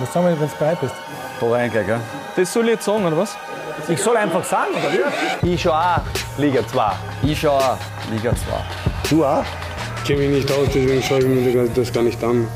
Was sagen wir, wenn du bereit bist? Da rein gleich, gell? Das soll ich jetzt sagen, oder was? Ich soll einfach sagen, oder wie? Ich schau auch Liga 2. Ich schau auch Liga 2. Du auch? Ich kenne mich nicht aus, deswegen schaue ich mir das gar nicht an.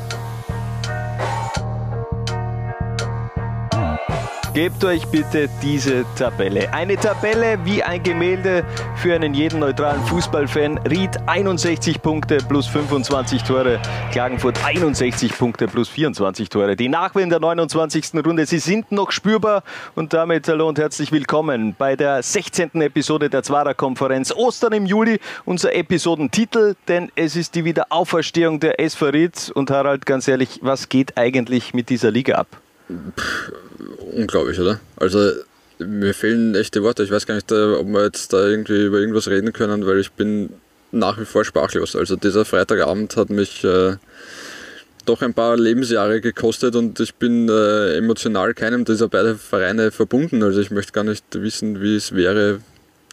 Gebt euch bitte diese Tabelle. Eine Tabelle wie ein Gemälde für einen jeden neutralen Fußballfan. Ried 61 Punkte plus 25 Tore. Klagenfurt 61 Punkte plus 24 Tore. Die Nachwehen der 29. Runde, sie sind noch spürbar und damit hallo und herzlich willkommen bei der 16. Episode der Zwarer Konferenz. Ostern im Juli, unser Episodentitel, denn es ist die Wiederauferstehung der SV Ried. Und Harald, ganz ehrlich, was geht eigentlich mit dieser Liga ab? Unglaublich, oder? Also mir fehlen echte Worte. Ich weiß gar nicht, äh, ob wir jetzt da irgendwie über irgendwas reden können, weil ich bin nach wie vor sprachlos. Also dieser Freitagabend hat mich äh, doch ein paar Lebensjahre gekostet und ich bin äh, emotional keinem dieser beiden Vereine verbunden. Also ich möchte gar nicht wissen, wie es wäre,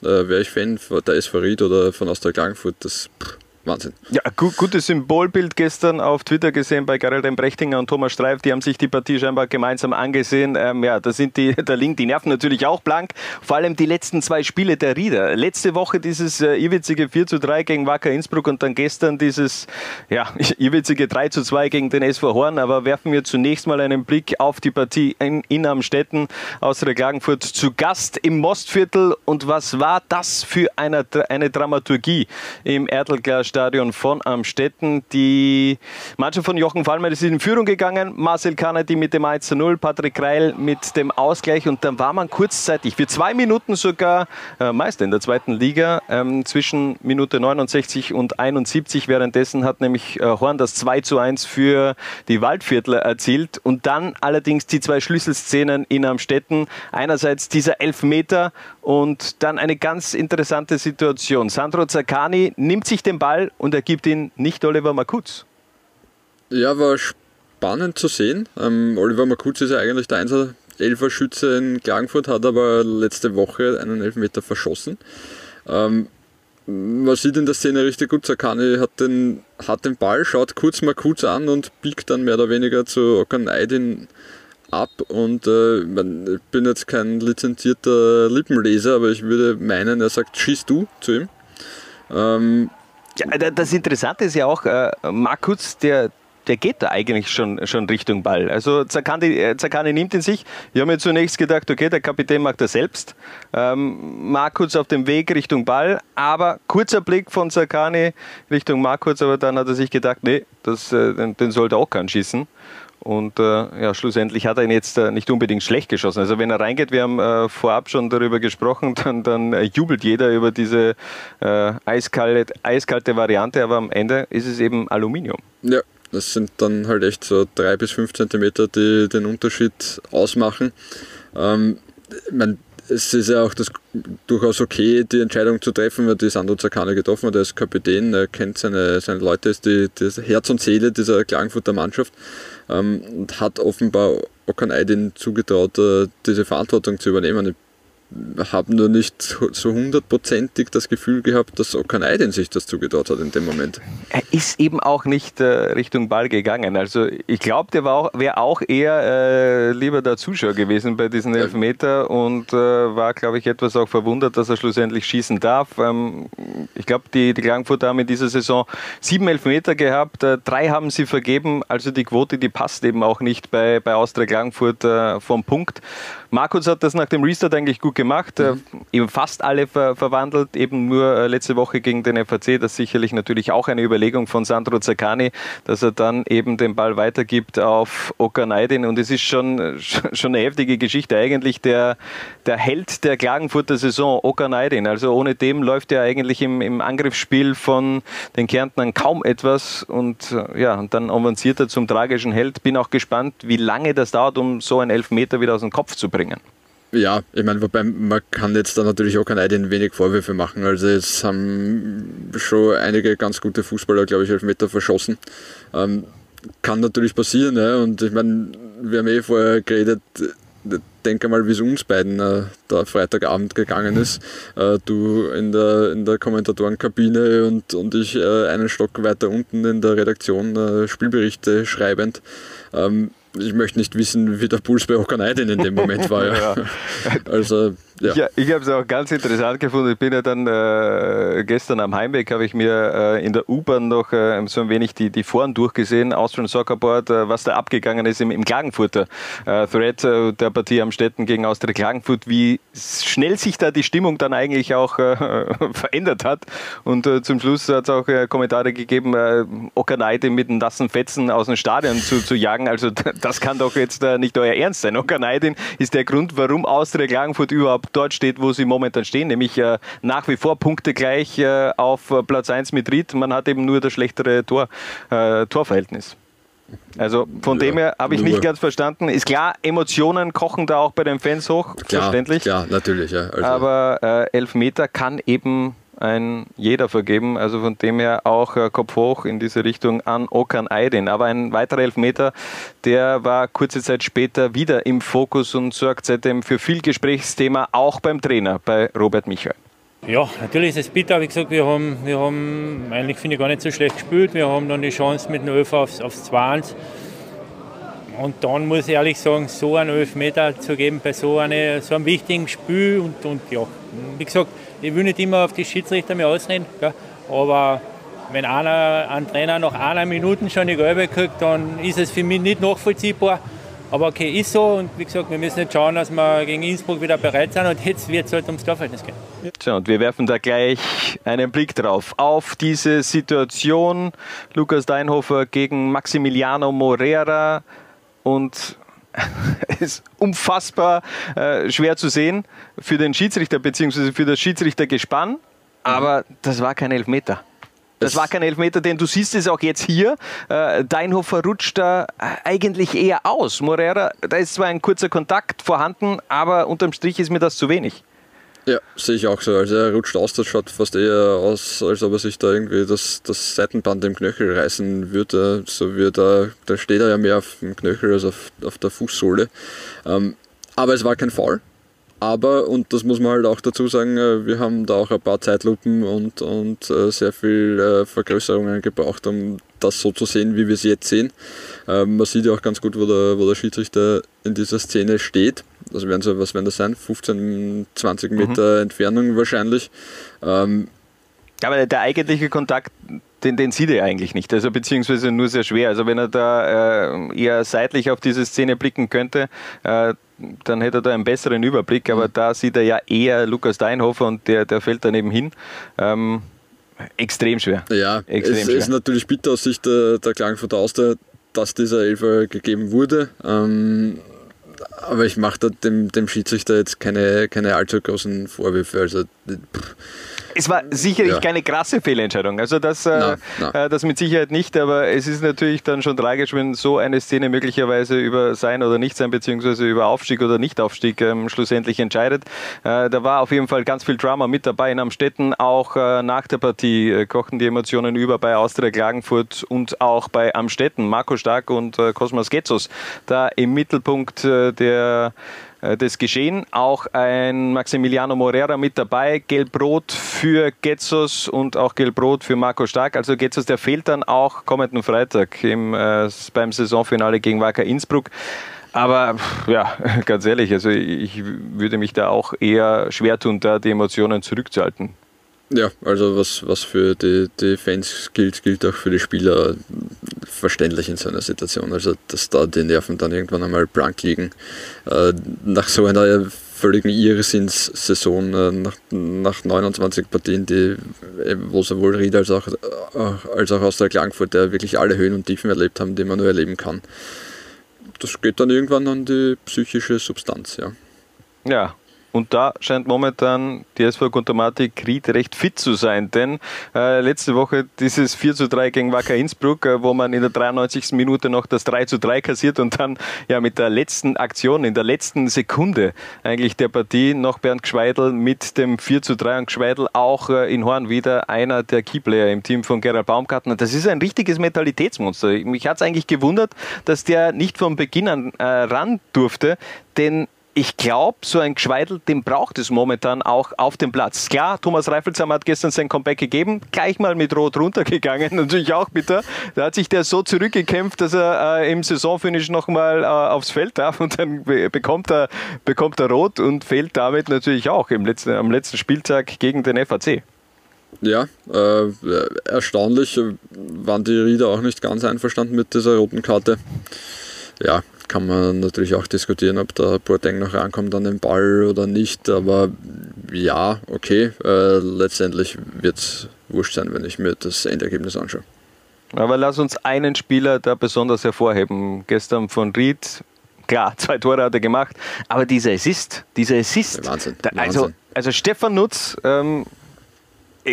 äh, wäre ich Fan der SV Ried oder von Austria Klagenfurt. Das pff, Wahnsinn. Ja, gu gutes Symbolbild gestern auf Twitter gesehen bei Gerald Brechtinger und Thomas Streif. Die haben sich die Partie scheinbar gemeinsam angesehen. Ähm, ja, da sind die, der Link, die Nerven natürlich auch blank. Vor allem die letzten zwei Spiele der Rieder. Letzte Woche dieses äh, irrwitzige 4 zu 3 gegen Wacker Innsbruck und dann gestern dieses ja, irrwitzige 3 zu 2 gegen den SV Horn. Aber werfen wir zunächst mal einen Blick auf die Partie in, in Amstetten aus der Klagenfurt zu Gast im Mostviertel. Und was war das für eine, eine Dramaturgie im Erdlglas Stadion von Amstetten. Die Mannschaft von Jochen Fallmer ist in Führung gegangen. Marcel Kanadi mit dem 1 zu 0, Patrick Reil mit dem Ausgleich und dann war man kurzzeitig für zwei Minuten sogar äh, Meister in der zweiten Liga. Ähm, zwischen Minute 69 und 71. Währenddessen hat nämlich äh, Horn das 2 zu 1 für die Waldviertler erzielt und dann allerdings die zwei Schlüsselszenen in Amstetten. Einerseits dieser Elfmeter und dann eine ganz interessante Situation. Sandro Zaccani nimmt sich den Ball Ball und er gibt ihn nicht Oliver Makutz. Ja, war spannend zu sehen. Ähm, Oliver Makutz ist ja eigentlich der Einser Elferschütze in Klagenfurt, hat aber letzte Woche einen Elfmeter verschossen. Ähm, man sieht in der Szene richtig gut, Sakani hat den, hat den Ball, schaut kurz Makutz an und biegt dann mehr oder weniger zu Okan Aydin ab. Und äh, ich bin jetzt kein lizenzierter Lippenleser, aber ich würde meinen, er sagt, schieß du zu ihm. Ähm, ja, das Interessante ist ja auch, äh, Markus, der, der geht da eigentlich schon, schon Richtung Ball. Also Zakani, äh, Zakani nimmt ihn sich. Ich habe mir zunächst gedacht, okay, der Kapitän macht das selbst. Ähm, Markus auf dem Weg Richtung Ball, aber kurzer Blick von Zakani Richtung Markus, aber dann hat er sich gedacht, nee, das, äh, den, den sollte auch keinen schießen. Und äh, ja, schlussendlich hat er ihn jetzt äh, nicht unbedingt schlecht geschossen. Also wenn er reingeht, wir haben äh, vorab schon darüber gesprochen, dann, dann äh, jubelt jeder über diese äh, eiskalte, eiskalte Variante, aber am Ende ist es eben Aluminium. Ja, das sind dann halt echt so drei bis fünf Zentimeter, die den Unterschied ausmachen. Ähm, mein, es ist ja auch das durchaus okay, die Entscheidung zu treffen, weil die Sandro Zakane getroffen hat. Er ist Kapitän, er kennt seine, seine Leute, ist die, das Herz und Seele dieser Klagenfurter Mannschaft ähm, und hat offenbar Okan Aydin zugetraut, äh, diese Verantwortung zu übernehmen. Habe nur nicht so hundertprozentig das Gefühl gehabt, dass Okan Aydin sich das zugetraut hat in dem Moment. Er ist eben auch nicht äh, Richtung Ball gegangen. Also ich glaube, der wäre auch eher äh, lieber der Zuschauer gewesen bei diesen Elfmeter und äh, war, glaube ich, etwas auch verwundert, dass er schlussendlich schießen darf. Ähm, ich glaube, die, die Klagenfurter haben in dieser Saison sieben Elfmeter gehabt, äh, drei haben sie vergeben. Also die Quote, die passt eben auch nicht bei, bei Austria Klagenfurt äh, vom Punkt. Markus hat das nach dem Restart eigentlich gut gemacht, äh, mhm. eben fast alle ver verwandelt, eben nur äh, letzte Woche gegen den FAC, das ist sicherlich natürlich auch eine Überlegung von Sandro Zaccani, dass er dann eben den Ball weitergibt auf Okanaidin und es ist schon, schon eine heftige Geschichte, eigentlich der, der Held der Klagenfurter Saison, Okanaidin, also ohne dem läuft ja eigentlich im, im Angriffsspiel von den Kärntnern kaum etwas. Und äh, ja, und dann avanciert er zum tragischen Held, bin auch gespannt, wie lange das dauert, um so einen Elfmeter wieder aus dem Kopf zu bringen bringen. Ja, ich meine, wobei man kann jetzt da natürlich auch kein den wenig Vorwürfe machen. Also jetzt haben schon einige ganz gute Fußballer, glaube ich, Elfmeter verschossen. Ähm, kann natürlich passieren, ja. Und ich meine, wir haben eh vorher geredet, denke mal, wie es uns beiden äh, der Freitagabend gegangen ist. Äh, du in der, in der Kommentatorenkabine und, und ich äh, einen Stock weiter unten in der Redaktion äh, Spielberichte schreibend. Ähm, ich möchte nicht wissen, wie der Puls bei Okaneidin in dem Moment war. Ja. Also, ja. ja ich habe es auch ganz interessant gefunden. Ich bin ja dann äh, gestern am Heimweg, habe ich mir äh, in der U-Bahn noch äh, so ein wenig die, die Foren durchgesehen, Austrian Soccer Board, äh, was da abgegangen ist im, im Klagenfurter äh, Thread äh, der Partie am Städten gegen Austria Klagenfurt, wie schnell sich da die Stimmung dann eigentlich auch verändert hat. Und zum Schluss hat es auch Kommentare gegeben, äh, Okaneide mit nassen Fetzen aus dem Stadion zu, zu jagen. Also das kann doch jetzt äh, nicht euer Ernst sein. Okaneidin ist der Grund, warum Austria Klagenfurt überhaupt dort steht, wo sie momentan stehen, nämlich äh, nach wie vor punktegleich äh, auf Platz 1 mit Ried. Man hat eben nur das schlechtere Tor, äh, Torverhältnis. Also von ja, dem her habe ich nicht ganz verstanden. Ist klar, Emotionen kochen da auch bei den Fans hoch, klar, verständlich. Ja, natürlich. Ja. Also Aber äh, Elfmeter kann eben ein jeder vergeben. Also von dem her auch äh, Kopf hoch in diese Richtung an Okan Aydin. Aber ein weiterer Elfmeter, der war kurze Zeit später wieder im Fokus und sorgt seitdem für viel Gesprächsthema, auch beim Trainer, bei Robert Michael. Ja, natürlich ist es bitter. Wie gesagt, wir haben, wir haben eigentlich, finde ich, gar nicht so schlecht gespielt. Wir haben dann die Chance mit dem Öfer aufs, aufs 2-1. Und dann muss ich ehrlich sagen, so einen Elfmeter zu geben bei so, eine, so einem wichtigen Spiel und, und ja, wie gesagt, ich will nicht immer auf die Schiedsrichter mehr ausreden, gell? aber wenn einer, ein Trainer nach einer Minute schon die Gelbe kriegt, dann ist es für mich nicht nachvollziehbar. Aber okay, ist so und wie gesagt, wir müssen jetzt schauen, dass wir gegen Innsbruck wieder bereit sind und jetzt wird es halt ums Torverhältnis gehen. So, und wir werfen da gleich einen Blick drauf auf diese Situation. Lukas Deinhofer gegen Maximiliano Morera und ist unfassbar äh, schwer zu sehen für den Schiedsrichter bzw. für das Schiedsrichtergespann, aber das war kein Elfmeter. Das war kein Elfmeter, denn du siehst es auch jetzt hier. Äh, Deinhofer rutscht da eigentlich eher aus. Morera, da ist zwar ein kurzer Kontakt vorhanden, aber unterm Strich ist mir das zu wenig. Ja, sehe ich auch so. Also er rutscht aus, das schaut fast eher aus, als ob er sich da irgendwie das, das Seitenband im Knöchel reißen würde. So wird er, da steht er ja mehr auf dem Knöchel als auf, auf der Fußsohle. Ähm, aber es war kein Foul. Aber, und das muss man halt auch dazu sagen, äh, wir haben da auch ein paar Zeitlupen und, und äh, sehr viel äh, Vergrößerungen gebraucht, um das so zu sehen, wie wir es jetzt sehen. Ähm, man sieht ja auch ganz gut, wo der, wo der Schiedsrichter in dieser Szene steht. Das werden so, was werden das sein? 15, 20 Meter mhm. Entfernung wahrscheinlich. Ähm, aber der eigentliche Kontakt, den, den sieht er eigentlich nicht, also beziehungsweise nur sehr schwer. Also wenn er da äh, eher seitlich auf diese Szene blicken könnte, äh, dann hätte er da einen besseren Überblick, aber mhm. da sieht er ja eher Lukas Deinhofer und der, der fällt daneben hin. Ähm, extrem schwer. Ja, extrem es schwer. ist natürlich bitter aus Sicht der, der Klagenfurt Austria, dass dieser Elfer gegeben wurde. Ähm, aber ich mache dem, dem Schiedsrichter jetzt keine, keine allzu großen Vorwürfe. Also, pff es war sicherlich ja. keine krasse Fehlentscheidung. Also das, äh, no, no. Äh, das mit Sicherheit nicht, aber es ist natürlich dann schon tragisch, wenn so eine Szene möglicherweise über sein oder nicht sein, beziehungsweise über Aufstieg oder Nichtaufstieg ähm, schlussendlich entscheidet. Äh, da war auf jeden Fall ganz viel Drama mit dabei in Amstetten. Auch äh, nach der Partie äh, kochten die Emotionen über bei Austria Klagenfurt und auch bei Amstetten. Marco Stark und äh, Cosmos Getzos da im Mittelpunkt der äh, das Geschehen. Auch ein Maximiliano Morera mit dabei. Gelb-Rot für Getzos und auch Gelb-Rot für Marco Stark. Also Getzos, der fehlt dann auch kommenden Freitag im, äh, beim Saisonfinale gegen Wacker Innsbruck. Aber ja, ganz ehrlich, also ich würde mich da auch eher schwer tun, da die Emotionen zurückzuhalten. Ja, also was, was für die, die Fans gilt, gilt auch für die Spieler verständlich in so einer Situation. Also dass da die Nerven dann irgendwann einmal blank liegen. Äh, nach so einer völligen Irrsinnssaison, äh, nach, nach 29 Partien, die, äh, wo sowohl Ried als auch, als auch aus der Klangfurt der wirklich alle Höhen und Tiefen erlebt haben, die man nur erleben kann. Das geht dann irgendwann an die psychische Substanz, ja. Ja, und da scheint momentan die SV Guntermatik Ried recht fit zu sein, denn äh, letzte Woche dieses 4 zu 3 gegen Wacker Innsbruck, äh, wo man in der 93. Minute noch das 3 zu 3 kassiert und dann ja mit der letzten Aktion, in der letzten Sekunde eigentlich der Partie noch Bernd Gschweidel mit dem 4 zu 3 und Gschweidel auch äh, in Horn wieder einer der Keyplayer im Team von Gerald Baumgartner. Das ist ein richtiges Mentalitätsmonster. Mich hat es eigentlich gewundert, dass der nicht von Beginn an äh, ran durfte, denn ich glaube, so ein Gschweidel, den braucht es momentan auch auf dem Platz. Klar, Thomas Reifelsam hat gestern sein Comeback gegeben, gleich mal mit Rot runtergegangen, natürlich auch bitter. Da hat sich der so zurückgekämpft, dass er äh, im Saisonfinish nochmal äh, aufs Feld darf und dann bekommt er, bekommt er Rot und fehlt damit natürlich auch im letzten, am letzten Spieltag gegen den FAC. Ja, äh, erstaunlich waren die Rieder auch nicht ganz einverstanden mit dieser roten Karte. Ja, kann man natürlich auch diskutieren, ob der Boateng noch rankommt an den Ball oder nicht. Aber ja, okay, äh, letztendlich wird es wurscht sein, wenn ich mir das Endergebnis anschaue. Aber lass uns einen Spieler da besonders hervorheben. Gestern von Ried, klar, zwei Tore hat er gemacht, aber dieser Assist, dieser Assist. Wahnsinn. Da, also, Wahnsinn. also Stefan Nutz, ähm, äh,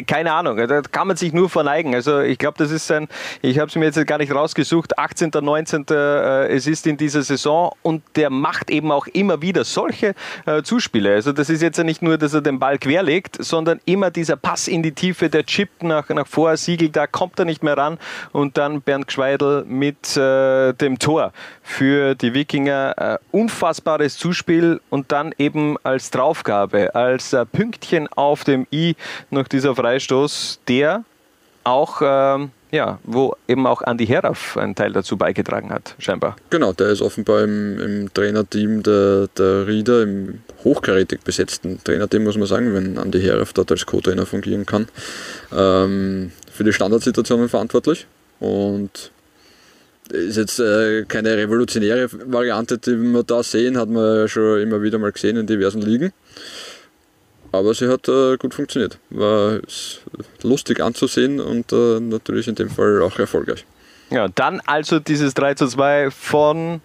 keine Ahnung, da kann man sich nur verneigen. Also ich glaube, das ist ein, ich habe es mir jetzt gar nicht rausgesucht, 18., 19. Äh, es ist in dieser Saison und der macht eben auch immer wieder solche äh, Zuspiele. Also das ist jetzt ja nicht nur, dass er den Ball querlegt, sondern immer dieser Pass in die Tiefe, der Chip nach, nach vor, Siegel, da kommt er nicht mehr ran und dann Bernd Gschweidel mit äh, dem Tor für die Wikinger. Äh, unfassbares Zuspiel und dann eben als Draufgabe, als äh, Pünktchen auf dem i nach dieser Freistoß, der auch, ähm, ja, wo eben auch Andi Herauf einen Teil dazu beigetragen hat, scheinbar. Genau, der ist offenbar im, im Trainerteam der, der Rieder, im hochkarätig besetzten Trainerteam, muss man sagen, wenn Andi Herauf dort als Co-Trainer fungieren kann, ähm, für die Standardsituationen verantwortlich und ist jetzt äh, keine revolutionäre Variante, die wir da sehen, hat man ja schon immer wieder mal gesehen in diversen Ligen. Aber sie hat äh, gut funktioniert. War lustig anzusehen und äh, natürlich in dem Fall auch erfolgreich. Ja, dann also dieses 3 zu 2 von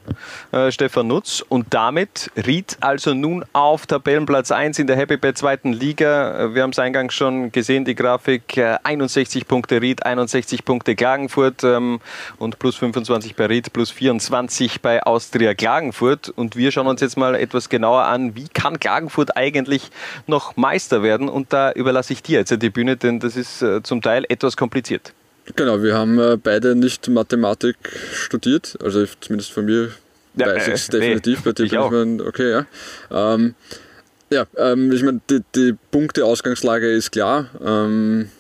äh, Stefan Nutz und damit Ried also nun auf Tabellenplatz 1 in der Happy Bad zweiten Liga. Äh, wir haben es eingangs schon gesehen, die Grafik, äh, 61 Punkte Ried, 61 Punkte Klagenfurt ähm, und plus 25 bei Ried, plus 24 bei Austria Klagenfurt. Und wir schauen uns jetzt mal etwas genauer an, wie kann Klagenfurt eigentlich noch Meister werden? Und da überlasse ich dir jetzt die Bühne, denn das ist äh, zum Teil etwas kompliziert. Genau, wir haben äh, beide nicht Mathematik studiert, also zumindest von mir ja, weiß ich es äh, definitiv, nee, bei dir bin ich mein, okay, ja. Ähm, ja, ähm, ich meine, die, die Punkteausgangslage ist klar. Ähm,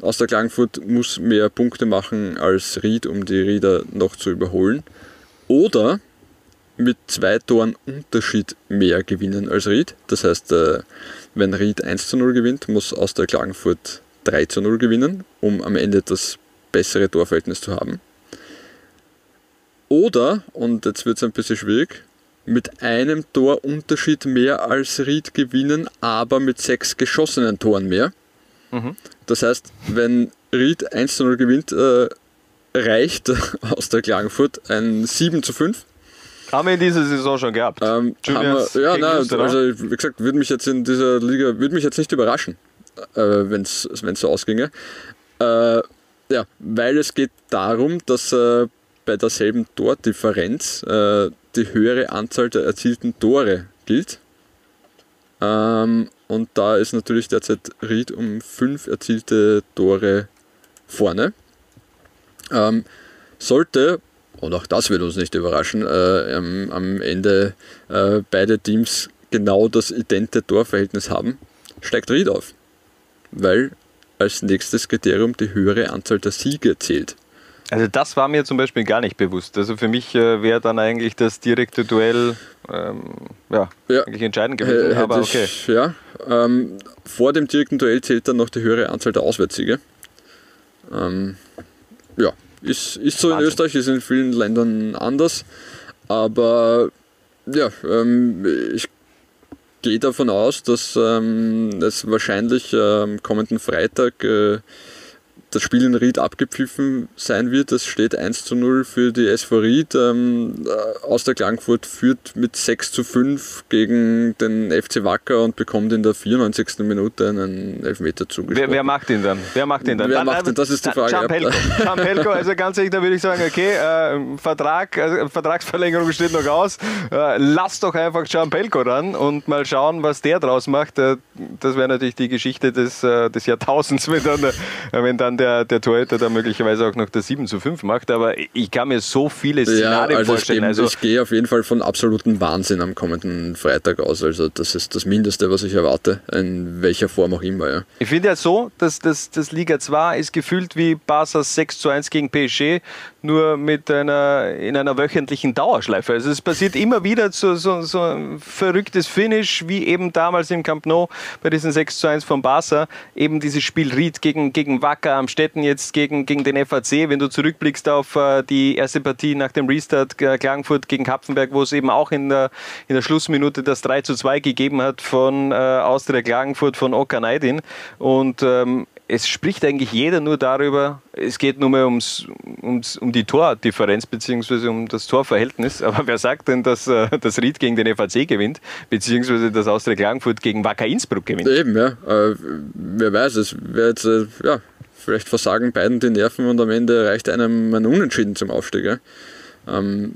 aus der Klagenfurt muss mehr Punkte machen als Ried, um die Rieder noch zu überholen. Oder mit zwei Toren Unterschied mehr gewinnen als Ried. Das heißt, äh, wenn Ried 1 zu 0 gewinnt, muss aus der Klagenfurt 3 zu 0 gewinnen, um am Ende das bessere Torverhältnis zu haben. Oder, und jetzt wird es ein bisschen schwierig, mit einem Torunterschied mehr als Ried gewinnen, aber mit sechs geschossenen Toren mehr. Mhm. Das heißt, wenn Ried 1 zu 0 gewinnt, äh, reicht aus der Klagenfurt ein 7 zu 5. Haben wir in dieser Saison schon gehabt. Ähm, wir, ja, nein, also wie gesagt, würde mich jetzt in dieser Liga, würde mich jetzt nicht überraschen äh, wenn es so ausginge. Äh, ja, weil es geht darum, dass äh, bei derselben Tordifferenz äh, die höhere Anzahl der erzielten Tore gilt. Ähm, und da ist natürlich derzeit Ried um fünf erzielte Tore vorne. Ähm, sollte, und auch das wird uns nicht überraschen, äh, am, am, Ende äh, beide Teams genau das idente Torverhältnis haben, steigt Ried auf weil als nächstes Kriterium die höhere Anzahl der Siege zählt. Also das war mir zum Beispiel gar nicht bewusst. Also für mich äh, wäre dann eigentlich das direkte Duell ähm, ja, ja, eigentlich entscheidend gewesen. Aber okay. Ich, ja, ähm, vor dem direkten Duell zählt dann noch die höhere Anzahl der Auswärtssiege. Ähm, ja, ist, ist so Wahnsinn. in Österreich, ist in vielen Ländern anders. Aber ja, ähm, ich gehe davon aus, dass ähm, es wahrscheinlich ähm, kommenden Freitag äh, das Spiel in Ried abgepfiffen sein wird. Es steht 1 zu 0 für die SV Ried. Ähm, äh, aus der Klangfurt führt mit 6 zu 5 gegen den FC Wacker und bekommt in der 94. Minute einen Elfmeter zugesprochen. Wer, wer macht ihn dann? Wer macht ihn dann? Wer dann, macht ihn? Das ist die Frage. Ciampelko, also ganz ehrlich, da würde ich sagen, okay, äh, Vertrag, also Vertragsverlängerung steht noch aus. Äh, lass doch einfach Ciampelko ran und mal schauen, was der draus macht. Äh, das wäre natürlich die Geschichte des, äh, des Jahrtausends, wenn dann, wenn dann der der, der Torhüter da möglicherweise auch noch der 7 zu 5 macht, aber ich kann mir so viele Szenarien ja, also vorstellen. Ich, also ich gehe auf jeden Fall von absolutem Wahnsinn am kommenden Freitag aus. Also das ist das Mindeste, was ich erwarte, in welcher Form auch immer. Ja. Ich finde ja so, dass das, das Liga 2 ist gefühlt wie Barca 6 zu 1 gegen PSG, nur mit einer, in einer wöchentlichen Dauerschleife. Also es passiert immer wieder so, so, so ein verrücktes Finish, wie eben damals im Camp Nou bei diesen 6 zu 1 von Barca. Eben dieses Spiel Ried gegen, gegen Wacker am Städten jetzt gegen, gegen den FAC. Wenn du zurückblickst auf äh, die erste Partie nach dem Restart äh, Klagenfurt gegen Kapfenberg, wo es eben auch in der, in der Schlussminute das 3 zu 2 gegeben hat von äh, Austria Klagenfurt von Oka Neidin. Und ähm, es spricht eigentlich jeder nur darüber, es geht nur mehr ums, ums, um die Tordifferenz bzw. um das Torverhältnis. Aber wer sagt denn, dass äh, das Ried gegen den FAC gewinnt, beziehungsweise dass Austria Klagenfurt gegen Wacker Innsbruck gewinnt? Eben, ja. Äh, wer weiß, es jetzt, äh, ja, vielleicht versagen beiden die Nerven und am Ende reicht einem ein Unentschieden zum Aufstieg. Ja. Ähm,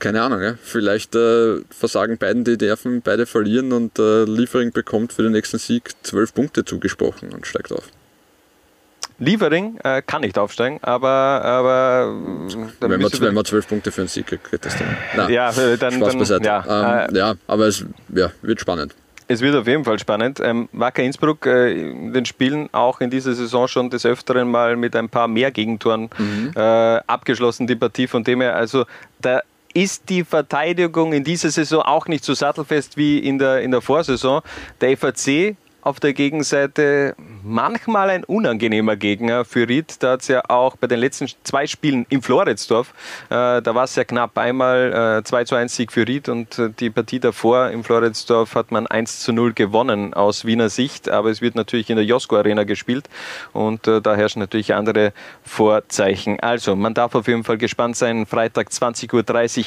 keine Ahnung, ja. vielleicht äh, versagen beiden die Nerven, beide verlieren und äh, Liefering bekommt für den nächsten Sieg zwölf Punkte zugesprochen und steigt auf. Liefering äh, kann nicht aufsteigen, aber. aber wenn, man, wenn man zwölf Punkte für einen Sieg kriegt, das dann. Ja, äh, dann. Spaß dann, beiseite. Ja, ähm, äh, ja, aber es ja, wird spannend. Es wird auf jeden Fall spannend. Ähm, Wacker Innsbruck äh, in den Spielen auch in dieser Saison schon des Öfteren mal mit ein paar mehr Gegentoren mhm. äh, abgeschlossen, die Partie. Von dem her, also da ist die Verteidigung in dieser Saison auch nicht so sattelfest wie in der, in der Vorsaison. Der FAC auf der Gegenseite manchmal ein unangenehmer Gegner für Ried. Da hat es ja auch bei den letzten zwei Spielen im Floridsdorf, äh, da war es ja knapp einmal äh, 2 zu 1 Sieg für Ried und äh, die Partie davor im Floridsdorf hat man 1 zu 0 gewonnen aus Wiener Sicht, aber es wird natürlich in der Josko Arena gespielt und äh, da herrschen natürlich andere Vorzeichen. Also, man darf auf jeden Fall gespannt sein, Freitag 20.30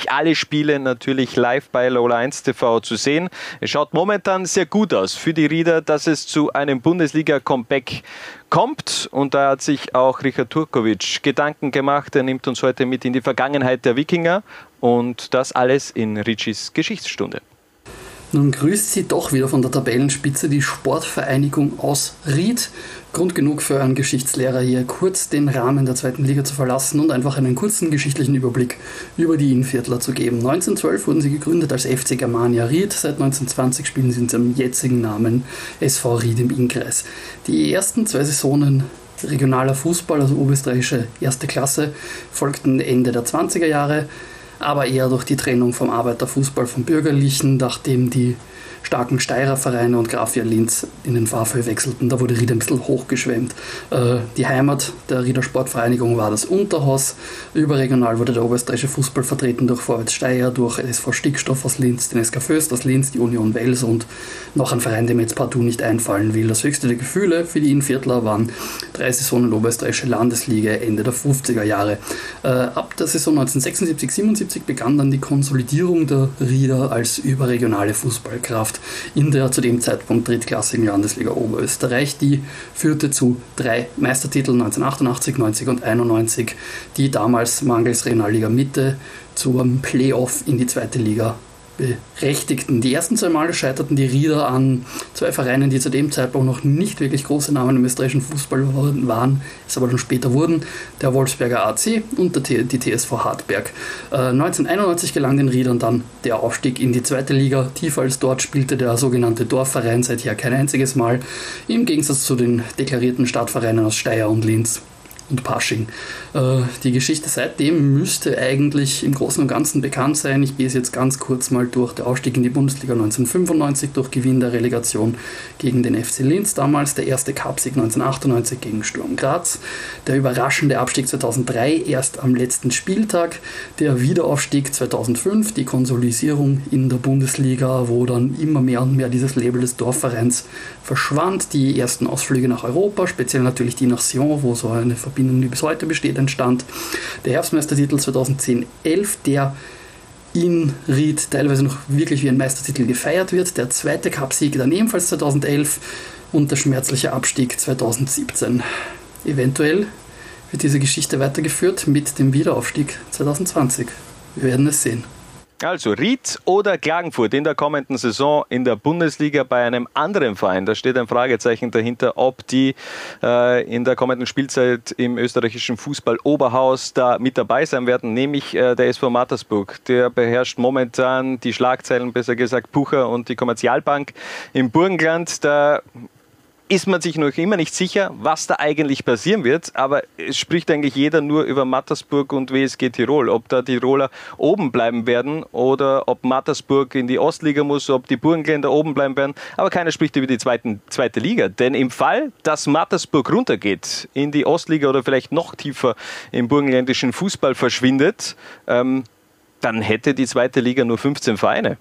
Uhr alle Spiele natürlich live bei Lola 1 TV zu sehen. Es schaut momentan sehr gut aus für die Rieder, dass es zu einem Bundesliga-Comeback kommt. Und da hat sich auch Richard Turkovic Gedanken gemacht. Er nimmt uns heute mit in die Vergangenheit der Wikinger und das alles in Ritchis Geschichtsstunde. Nun grüßt sie doch wieder von der Tabellenspitze die Sportvereinigung aus Ried. Grund genug für einen Geschichtslehrer hier kurz den Rahmen der zweiten Liga zu verlassen und einfach einen kurzen geschichtlichen Überblick über die Innviertler zu geben. 1912 wurden sie gegründet als FC Germania Ried. Seit 1920 spielen sie unter dem jetzigen Namen SV Ried im Innkreis. Die ersten zwei Saisonen regionaler Fußball, also oberösterreichische erste Klasse, folgten Ende der 20er Jahre aber eher durch die Trennung vom Arbeiterfußball vom Bürgerlichen, nachdem die starken Steirer Vereine und Grafia Linz in den Fahrfall wechselten. Da wurde Ried ein bisschen hochgeschwemmt. Äh, die Heimat der Rieder Sportvereinigung war das Unterhaus. Überregional wurde der oberösterreichische Fußball vertreten durch Vorwärts Steyr, durch SV Stickstoff aus Linz, den SK Föst aus Linz, die Union Wels und noch ein Verein, der mir jetzt partout nicht einfallen will. Das höchste der Gefühle für die Innviertler waren drei Saisonen oberösterreichische Landesliga Ende der 50er Jahre. Äh, ab der Saison 1976-77 begann dann die Konsolidierung der Rieder als überregionale Fußballkraft geschafft in der zu dem Zeitpunkt drittklassigen Landesliga Oberösterreich. Die führte zu drei Meistertiteln 1988, 90 und 91, die damals mangels Regionalliga Mitte zum Playoff in die zweite Liga berechtigten. Die ersten zwei Male scheiterten die Rieder an zwei Vereinen, die zu dem Zeitpunkt noch nicht wirklich große Namen im österreichischen Fußball waren, es aber schon später wurden, der Wolfsberger AC und der die TSV Hartberg. Äh, 1991 gelang den Riedern dann der Aufstieg in die zweite Liga. Tiefer als dort spielte der sogenannte Dorfverein seither kein einziges Mal, im Gegensatz zu den deklarierten Stadtvereinen aus Steyr und Linz und Pasching. Äh, die Geschichte seitdem müsste eigentlich im Großen und Ganzen bekannt sein. Ich gehe es jetzt ganz kurz mal durch. Der Aufstieg in die Bundesliga 1995 durch Gewinn der Relegation gegen den FC Linz damals, der erste Cupsieg 1998 gegen Sturm Graz, der überraschende Abstieg 2003 erst am letzten Spieltag, der Wiederaufstieg 2005, die Konsolidierung in der Bundesliga, wo dann immer mehr und mehr dieses Label des Dorfvereins verschwand, die ersten Ausflüge nach Europa, speziell natürlich die nach Sion, wo so eine Verbindung Verbindung, die bis heute besteht, entstand. Der Herbstmeistertitel 2010-11, der in Ried teilweise noch wirklich wie ein Meistertitel gefeiert wird. Der zweite Cupsieg dann ebenfalls 2011 und der schmerzliche Abstieg 2017. Eventuell wird diese Geschichte weitergeführt mit dem Wiederaufstieg 2020. Wir werden es sehen. Also Ried oder Klagenfurt in der kommenden Saison in der Bundesliga bei einem anderen Verein. Da steht ein Fragezeichen dahinter, ob die äh, in der kommenden Spielzeit im österreichischen Fußball Oberhaus da mit dabei sein werden, nämlich äh, der SV Mattersburg. Der beherrscht momentan die Schlagzeilen, besser gesagt Pucher und die Kommerzialbank im Burgenland. Da ist man sich noch immer nicht sicher, was da eigentlich passieren wird. Aber es spricht eigentlich jeder nur über Mattersburg und WSG Tirol. Ob da Tiroler oben bleiben werden oder ob Mattersburg in die Ostliga muss, ob die Burgenländer oben bleiben werden. Aber keiner spricht über die zweiten, zweite Liga. Denn im Fall, dass Mattersburg runtergeht in die Ostliga oder vielleicht noch tiefer im burgenländischen Fußball verschwindet, ähm, dann hätte die zweite Liga nur 15 Vereine.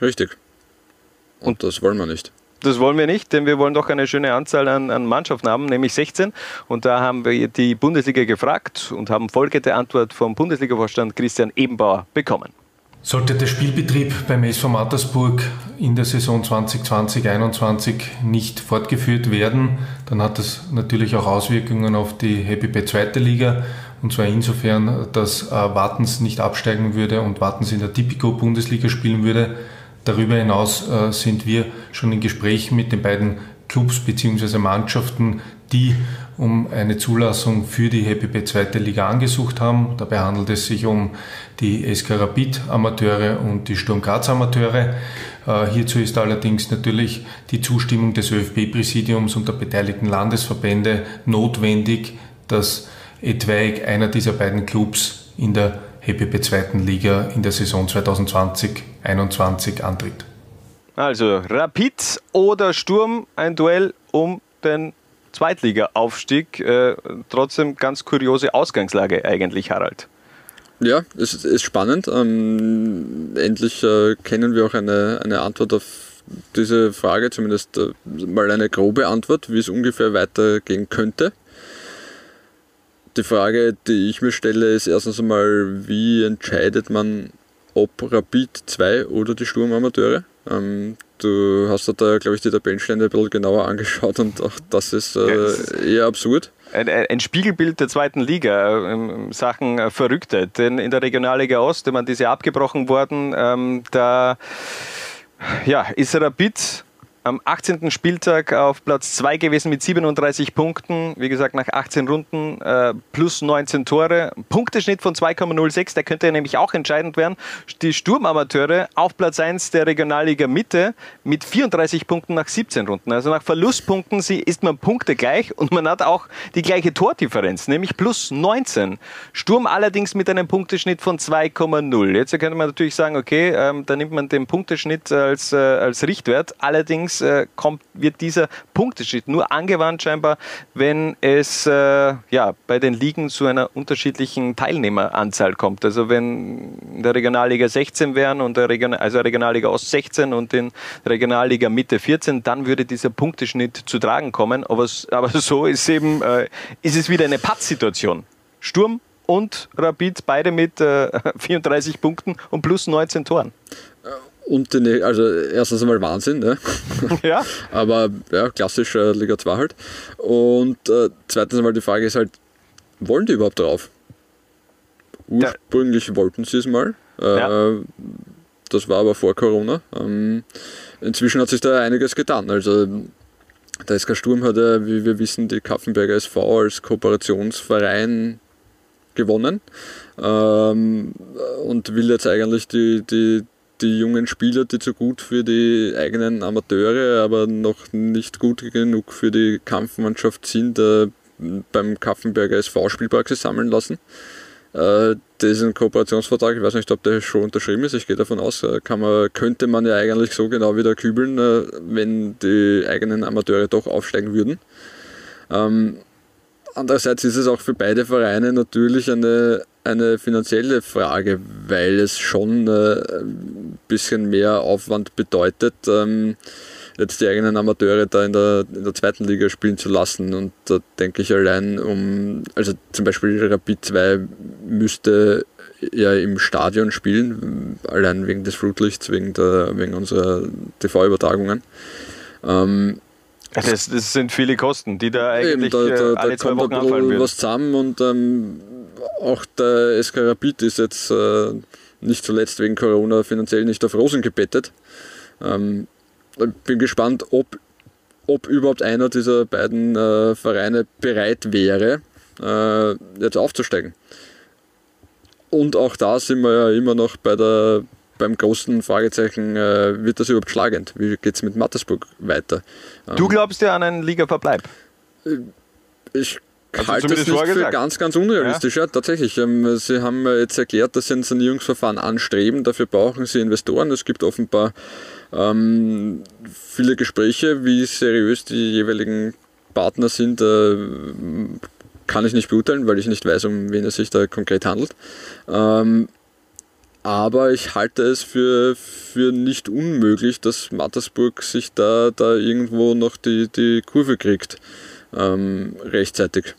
Richtig. Und das wollen wir nicht. Das wollen wir nicht, denn wir wollen doch eine schöne Anzahl an, an Mannschaften haben, nämlich 16. Und da haben wir die Bundesliga gefragt und haben folgende Antwort vom Bundesliga-Vorstand Christian Ebenbauer bekommen. Sollte der Spielbetrieb beim SV Mattersburg in der Saison 2020-21 nicht fortgeführt werden, dann hat das natürlich auch Auswirkungen auf die Happy Bay zweite Liga. Und zwar insofern, dass äh, Wartens nicht absteigen würde und Wartens in der Tipico Bundesliga spielen würde. Darüber hinaus äh, sind wir schon in Gesprächen mit den beiden Clubs bzw. Mannschaften, die um eine Zulassung für die Bay zweite Liga angesucht haben. Dabei handelt es sich um die SK Rapid Amateure und die Sturm Graz Amateure. Äh, hierzu ist allerdings natürlich die Zustimmung des ÖFB-Präsidiums und der beteiligten Landesverbände notwendig, dass etwaig einer dieser beiden Clubs in der HPP zweiten Liga in der Saison 2020-21 antritt. Also Rapid oder Sturm, ein Duell um den Zweitliga-Aufstieg. Äh, trotzdem ganz kuriose Ausgangslage eigentlich, Harald. Ja, es ist spannend. Ähm, endlich äh, kennen wir auch eine, eine Antwort auf diese Frage, zumindest äh, mal eine grobe Antwort, wie es ungefähr weitergehen könnte. Die Frage, die ich mir stelle, ist erstens einmal, wie entscheidet man, ob Rapid 2 oder die Sturmamateure? Ähm, du hast da, glaube ich, die Tabellenstände ein bisschen genauer angeschaut und auch das ist äh, eher absurd. Ein, ein, Spiegelbild der zweiten Liga äh, in Sachen äh, Verrücktheit. Denn in der Regionalliga Ost, ich meine, die ist ja abgebrochen worden, ähm, da ja, ist Rapid am 18. Spieltag auf Platz 2 gewesen mit 37 Punkten. Wie gesagt, nach 18 Runden äh, plus 19 Tore. Punkteschnitt von 2,06, der könnte ja nämlich auch entscheidend werden. Die Sturmamateure auf Platz 1 der Regionalliga Mitte mit 34 Punkten nach 17 Runden. Also nach Verlustpunkten ist man Punkte gleich und man hat auch die gleiche Tordifferenz, nämlich plus 19. Sturm allerdings mit einem Punkteschnitt von 2,0. Jetzt könnte man natürlich sagen, okay, ähm, da nimmt man den Punkteschnitt als, äh, als Richtwert. Allerdings Allerdings äh, kommt, wird dieser Punkteschnitt nur angewandt scheinbar, wenn es äh, ja, bei den Ligen zu einer unterschiedlichen Teilnehmeranzahl kommt. Also wenn in der Regionalliga 16 wären und der Region, also Regionalliga Ost 16 und in Regionalliga Mitte 14, dann würde dieser Punkteschnitt zu tragen kommen. Aber, aber so ist eben äh, ist es wieder eine Pattsituation. Sturm und Rapid beide mit äh, 34 Punkten und plus 19 Toren. Und die, also erstens einmal Wahnsinn, ne? ja. aber ja, klassisch äh, Liga 2 halt. Und äh, zweitens einmal die Frage ist halt, wollen die überhaupt drauf? Ursprünglich ja. wollten sie es mal. Äh, ja. Das war aber vor Corona. Ähm, inzwischen hat sich da einiges getan. Also der SK Sturm hat ja, wie wir wissen, die Kaffenberger SV als Kooperationsverein gewonnen ähm, und will jetzt eigentlich die, die, die jungen Spieler, die zu gut für die eigenen Amateure, aber noch nicht gut genug für die Kampfmannschaft sind, äh, beim Kaffenberger SV Spielpraxis sammeln lassen. Äh, diesen Kooperationsvertrag, ich weiß nicht, ob der schon unterschrieben ist, ich gehe davon aus, äh, kann man, könnte man ja eigentlich so genau wieder kübeln, äh, wenn die eigenen Amateure doch aufsteigen würden. Ähm, andererseits ist es auch für beide Vereine natürlich eine eine finanzielle Frage, weil es schon äh, bisschen mehr Aufwand bedeutet, ähm, jetzt die eigenen Amateure da in der, in der zweiten Liga spielen zu lassen. Und da denke ich allein um, also zum Beispiel Rapid 2 müsste ja im Stadion spielen, allein wegen des Flutlichts, wegen, der, wegen unserer TV-Übertragungen. Ähm, das, das, sind viele Kosten, die da eigentlich Eben, da, da, äh, alle da zwei Wochen anfallen würden. was zusammen und ähm, auch der SK Rapid ist jetzt äh, nicht zuletzt wegen Corona finanziell nicht auf Rosen gebettet. Ähm, bin gespannt, ob, ob überhaupt einer dieser beiden äh, Vereine bereit wäre, äh, jetzt aufzusteigen. Und auch da sind wir ja immer noch bei der, beim großen Fragezeichen, äh, wird das überhaupt schlagend? Wie geht es mit Mattersburg weiter? Du ähm, glaubst ja an einen Ligaverbleib? Äh, ich also halte das nicht für ganz, ganz unrealistisch. Ja, ja tatsächlich. Ähm, sie haben jetzt erklärt, dass sie ein Sanierungsverfahren anstreben. Dafür brauchen sie Investoren. Es gibt offenbar ähm, viele Gespräche, wie seriös die jeweiligen Partner sind. Äh, kann ich nicht beurteilen, weil ich nicht weiß, um wen es sich da konkret handelt. Ähm, aber ich halte es für, für nicht unmöglich, dass Mattersburg sich da, da irgendwo noch die, die Kurve kriegt. Ähm, rechtzeitig.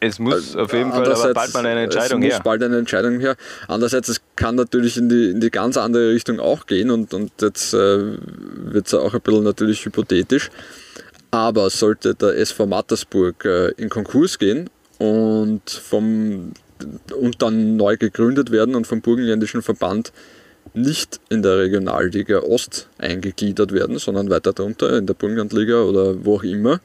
Es muss auf jeden Fall aber bald mal eine Entscheidung her. Es muss bald eine Entscheidung her. Andererseits, es kann natürlich in die, in die ganz andere Richtung auch gehen und, und jetzt äh, wird es auch ein bisschen natürlich hypothetisch. Aber sollte der SV Mattersburg äh, in Konkurs gehen und, vom, und dann neu gegründet werden und vom Burgenländischen Verband nicht in der Regionalliga Ost eingegliedert werden, sondern weiter darunter in der Burgenlandliga oder wo auch immer,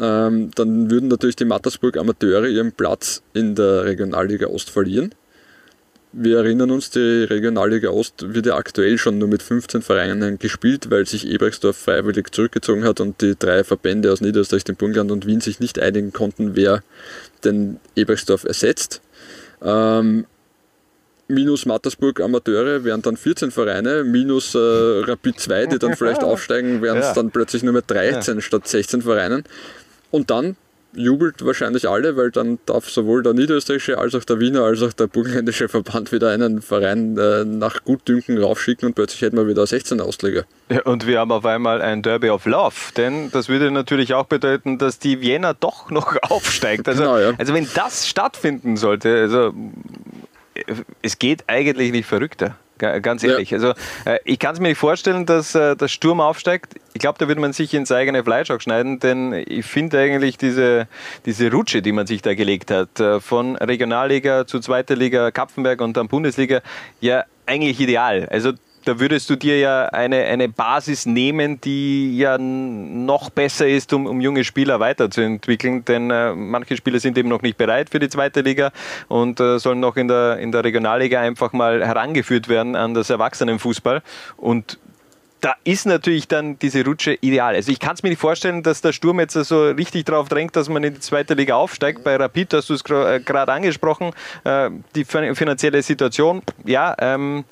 ähm, dann würden natürlich die Mattersburg Amateure ihren Platz in der Regionalliga Ost verlieren. Wir erinnern uns, die Regionalliga Ost wird ja aktuell schon nur mit 15 Vereinen gespielt, weil sich Ebrechtsdorf freiwillig zurückgezogen hat und die drei Verbände aus Niederösterreich, dem Burgenland und Wien sich nicht einigen konnten, wer den Ebrechtsdorf ersetzt. Ähm, minus Mattersburg Amateure wären dann 14 Vereine, minus äh, Rapid 2, die dann vielleicht aufsteigen, wären es ja. dann plötzlich nur mehr 13 ja. statt 16 Vereinen. Und dann jubelt wahrscheinlich alle, weil dann darf sowohl der niederösterreichische als auch der Wiener als auch der burgenländische Verband wieder einen Verein äh, nach Gutdünken raufschicken und plötzlich hätten wir wieder 16 Ausleger. Ja, und wir haben auf einmal ein Derby of Love, denn das würde natürlich auch bedeuten, dass die Vienna doch noch aufsteigt. Also, genau, ja. also wenn das stattfinden sollte, also es geht eigentlich nicht verrückter. Ganz ehrlich. Ja. Also äh, ich kann es mir nicht vorstellen, dass äh, der Sturm aufsteigt. Ich glaube, da würde man sich ins eigene Fleisch auch schneiden, denn ich finde eigentlich diese, diese Rutsche, die man sich da gelegt hat, äh, von Regionalliga zu zweiter Liga, Kapfenberg und dann Bundesliga, ja eigentlich ideal. Also da würdest du dir ja eine, eine Basis nehmen, die ja noch besser ist, um, um junge Spieler weiterzuentwickeln. Denn äh, manche Spieler sind eben noch nicht bereit für die zweite Liga und äh, sollen noch in der, in der Regionalliga einfach mal herangeführt werden an das Erwachsenenfußball. Und da ist natürlich dann diese Rutsche ideal. Also ich kann es mir nicht vorstellen, dass der Sturm jetzt so richtig darauf drängt, dass man in die zweite Liga aufsteigt. Bei Rapid hast du es äh, gerade angesprochen, äh, die finanzielle Situation. Ja, ähm,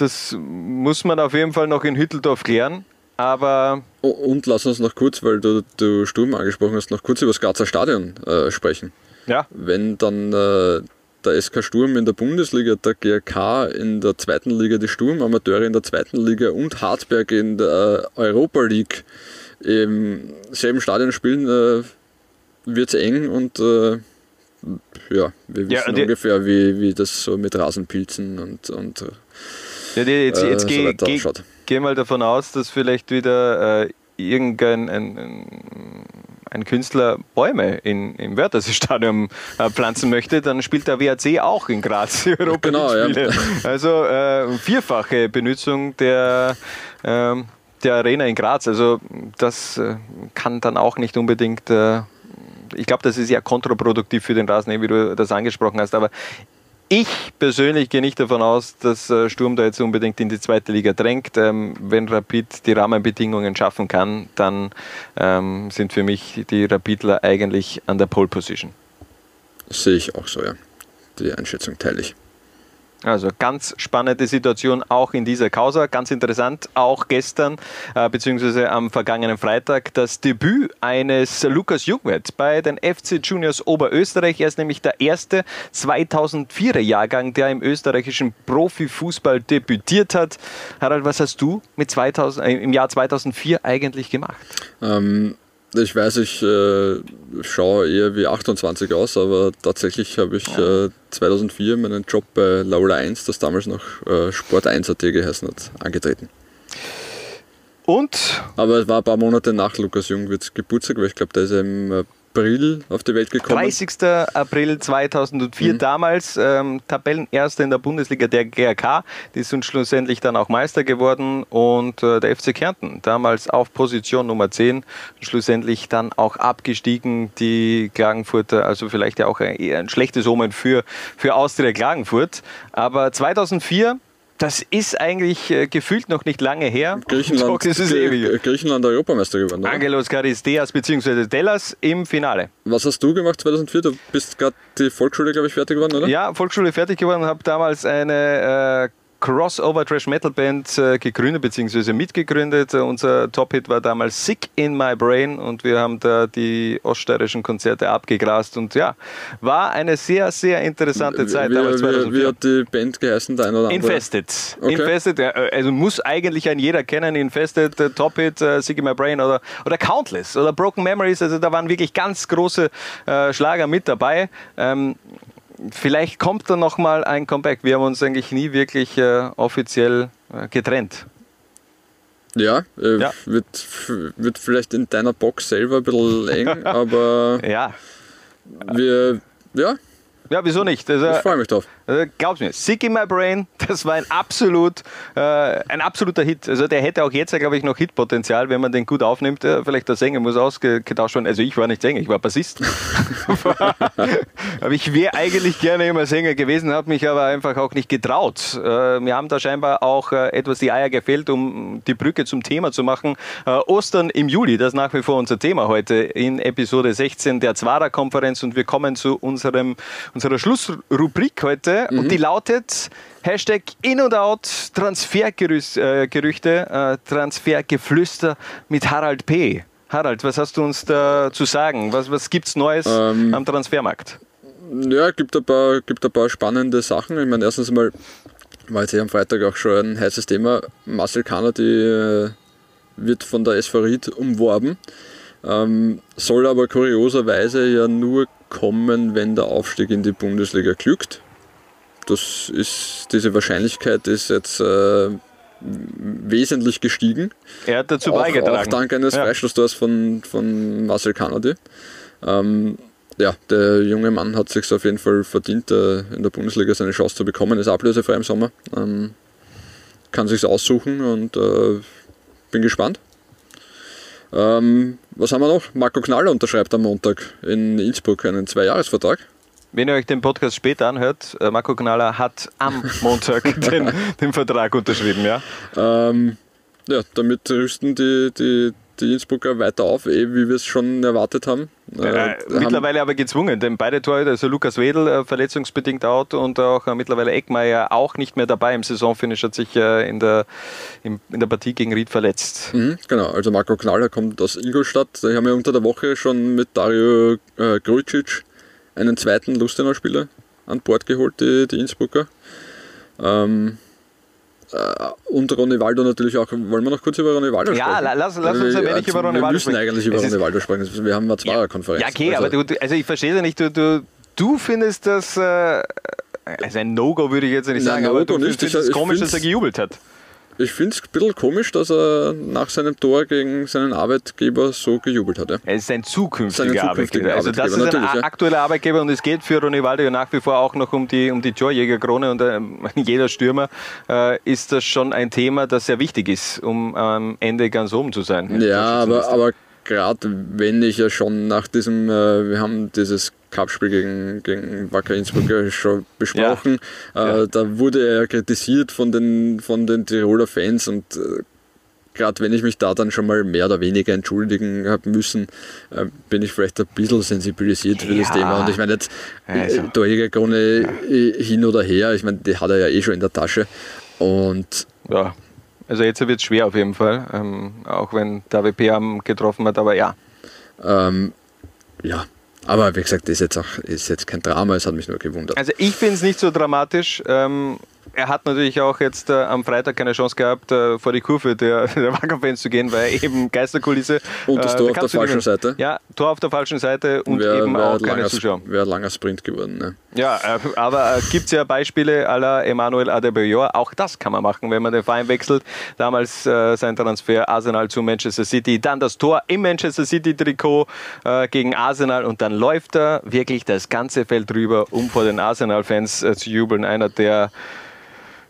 das muss man auf jeden Fall noch in Hütteldorf klären. Aber und lass uns noch kurz, weil du, du Sturm angesprochen hast, noch kurz über das Grazer Stadion äh, sprechen. Ja. Wenn dann äh, der SK Sturm in der Bundesliga, der GRK in der zweiten Liga, die Sturmamateure in der zweiten Liga und Hartberg in der Europa League im selben Stadion spielen, äh, wird es eng und äh, ja, wir wissen ja, ungefähr, wie, wie das so mit Rasenpilzen und, und ja, jetzt, jetzt äh, geh, geh, geh, mal davon aus, dass vielleicht wieder äh, irgendein ein, ein, Künstler Bäume in, im Wörthersee-Stadion äh, pflanzen möchte, dann spielt der WAC auch in Graz die Europa genau, ja. Also äh, vierfache Benutzung der, ähm, der Arena in Graz. Also das äh, kann dann auch nicht unbedingt äh, ich glaube, das ist ja kontraproduktiv für den Rasen, wie du das angesprochen hast. Aber ich persönlich gehe nicht davon aus, dass äh, Sturm da jetzt unbedingt in die zweite Liga drängt. Ähm, wenn Rapid die Rahmenbedingungen schaffen kann, dann ähm, sind für mich die Rapidler eigentlich an der Pole Position. Das sehe ich auch so, ja. Die Einschätzung teile ich. Also ganz spannende Situation auch in dieser Causa. Ganz interessant, auch gestern äh, beziehungsweise am vergangenen Freitag das Debüt eines Lukas Jungwirth bei den FC Juniors Oberösterreich. Er ist nämlich der erste 2004er Jahrgang, der im österreichischen Profifußball debütiert hat. Harald, was hast du mit 2000, äh, im Jahr 2004 eigentlich gemacht? Ähm ich weiß, ich äh, schaue eher wie 28 aus, aber tatsächlich habe ich äh, 2004 meinen Job bei Laula 1, das damals noch äh, Sport 1 AT geheißen hat, angetreten. Und? Aber es war ein paar Monate nach Lukas Jungwirts Geburtstag, weil ich glaube, der ist im April auf die Welt gekommen. 30. April 2004 mhm. damals, ähm, Tabellenerster in der Bundesliga der GRK. Die sind schlussendlich dann auch Meister geworden und äh, der FC Kärnten damals auf Position Nummer 10, schlussendlich dann auch abgestiegen. Die Klagenfurter, also vielleicht ja auch ein, ein schlechtes Omen für, für Austria Klagenfurt. Aber 2004 das ist eigentlich äh, gefühlt noch nicht lange her. Griechenland, ist es ewig. Griechenland Europameister geworden. Oder? Angelos Charisteas bzw. Dellas im Finale. Was hast du gemacht 2004? Du bist gerade die Volksschule, glaube ich, fertig geworden, oder? Ja, Volksschule fertig geworden, habe damals eine äh, Crossover Trash Metal Band äh, gegründet bzw. mitgegründet. unser Top-Hit war damals Sick in My Brain und wir haben da die oststeirischen Konzerte abgegrast und ja, war eine sehr, sehr interessante Zeit wie, damals 2004. Wie, hat die Band geheißen, dein oder Infested. Okay. Infested, ja, also muss eigentlich ein jeder kennen. Infested, äh, Top-Hit, äh, Sick in My Brain oder, oder Countless oder Broken Memories. Also da waren wirklich ganz große äh, Schlager mit dabei. Ähm, vielleicht kommt da noch mal ein Comeback. Wir haben uns eigentlich nie wirklich äh, offiziell äh, getrennt. Ja, äh, ja, Wird, wird vielleicht in deiner Box selber ein bisschen eng, aber ja. wir, ja, ja, wieso nicht? Also, ich freue mich drauf. Also, glaub's mir, Sick in My Brain, das war ein, absolut, äh, ein absoluter Hit. Also der hätte auch jetzt, glaube ich, noch Hitpotenzial, wenn man den gut aufnimmt. Äh, vielleicht der Sänger muss ausgetauscht werden. Also ich war nicht Sänger, ich war Bassist. aber ich wäre eigentlich gerne immer Sänger gewesen, habe mich aber einfach auch nicht getraut. Äh, mir haben da scheinbar auch äh, etwas die Eier gefehlt, um die Brücke zum Thema zu machen. Äh, Ostern im Juli, das ist nach wie vor unser Thema heute in Episode 16 der Zwara-Konferenz und wir kommen zu unserem unserer Schlussrubrik heute mhm. und die lautet Hashtag In und Out Transfergerüchte, äh, äh, Transfergeflüster mit Harald P. Harald, was hast du uns da zu sagen? Was, was gibt es Neues ähm, am Transfermarkt? Ja, gibt ein paar, gibt ein paar spannende Sachen. Ich meine, erstens mal war jetzt am Freitag auch schon ein heißes Thema. Marcel die äh, wird von der SV Ried umworben. Ähm, soll aber kurioserweise ja nur kommen, wenn der Aufstieg in die Bundesliga glückt. Das ist, diese Wahrscheinlichkeit ist jetzt äh, wesentlich gestiegen. Er hat dazu auch, beigetragen. Auch dank eines ja. Freistoßtors von, von Marcel Kanadi. Ähm, ja, der junge Mann hat sich auf jeden Fall verdient, äh, in der Bundesliga seine Chance zu bekommen. Ist ablösefrei im Sommer. Ähm, kann sich aussuchen und äh, bin gespannt. Ähm, was haben wir noch? Marco Knaller unterschreibt am Montag in Innsbruck einen Zweijahresvertrag. Wenn ihr euch den Podcast später anhört, äh, Marco Knaller hat am Montag den, den, Vertrag unterschrieben, ja? Ähm, ja, damit rüsten die, die, die Innsbrucker weiter auf, eh, wie wir es schon erwartet haben. Äh, mittlerweile aber gezwungen, denn beide Torhüter, also Lukas Wedel äh, verletzungsbedingt out und auch äh, mittlerweile Eckmeier auch nicht mehr dabei im Saisonfinish, hat sich äh, in, der, in, in, der Partie gegen Ried verletzt. Mhm, genau, also Marco Knaller kommt aus Ingolstadt. Die haben ja unter der Woche schon mit Dario äh, Grujcic einen zweiten Lustenau-Spieler an Bord geholt, die, die Innsbrucker. Ähm, Uh, und Ronny Waldo natürlich auch. Wollen wir noch kurz über Ronny Waldo sprechen? Ja, lass, lass uns ein wenig also, über Ronny Waldo sprechen. Wir müssen eigentlich über Ronny Waldo sprechen. Wir haben eine Zweierkonferenz. Ja, okay, also, aber du, also ich verstehe ja nicht, du, du, du findest das, äh, also ein No-Go würde ich jetzt nicht sagen, Nein, aber du findest es komisch, dass er gejubelt hat. Ich finde es ein bisschen komisch, dass er nach seinem Tor gegen seinen Arbeitgeber so gejubelt hat. Ja. Er ist ein zukünftiger Arbeitgeber. Also das ist ein ja. aktueller Arbeitgeber und es geht für Ronny Waldo nach wie vor auch noch um die, um die Torjägerkrone und äh, jeder Stürmer äh, ist das schon ein Thema, das sehr wichtig ist, um am Ende ganz oben zu sein. Ja, aber, aber gerade wenn ich ja schon nach diesem, äh, wir haben dieses Cup-Spiel gegen, gegen Wacker Innsbruck schon besprochen. Ja. Äh, da wurde er kritisiert von den, von den Tiroler Fans und äh, gerade wenn ich mich da dann schon mal mehr oder weniger entschuldigen habe müssen, äh, bin ich vielleicht ein bisschen sensibilisiert für ja. das Thema. Und ich meine jetzt, also. Torjägerkrone ja. hin oder her, ich meine, die hat er ja eh schon in der Tasche. Und ja. Also jetzt wird es schwer auf jeden Fall, ähm, auch wenn der WP getroffen hat, aber ja. Ähm, ja, aber wie gesagt, ist jetzt auch ist jetzt kein Drama, es hat mich nur gewundert. Also ich finde es nicht so dramatisch. Ähm, er hat natürlich auch jetzt äh, am Freitag keine Chance gehabt, äh, vor die Kurve der, der Wacker-Fans zu gehen, weil eben Geisterkulisse. Und das äh, Tor auf der falschen nicht- Seite. Ja, Tor auf der falschen Seite und Wäre eben wär auch ein keine langer, Zuschauer. wär ein langer Sprint geworden. Ne? Ja, äh, aber äh, gibt es ja Beispiele à la Emmanuel Adebayor. Auch das kann man machen, wenn man den Verein wechselt. Damals äh, sein Transfer Arsenal zu Manchester City, dann das Tor im Manchester City-Trikot gegen Arsenal und dann läuft er wirklich das ganze Feld drüber, um vor den Arsenal-Fans zu jubeln. Einer der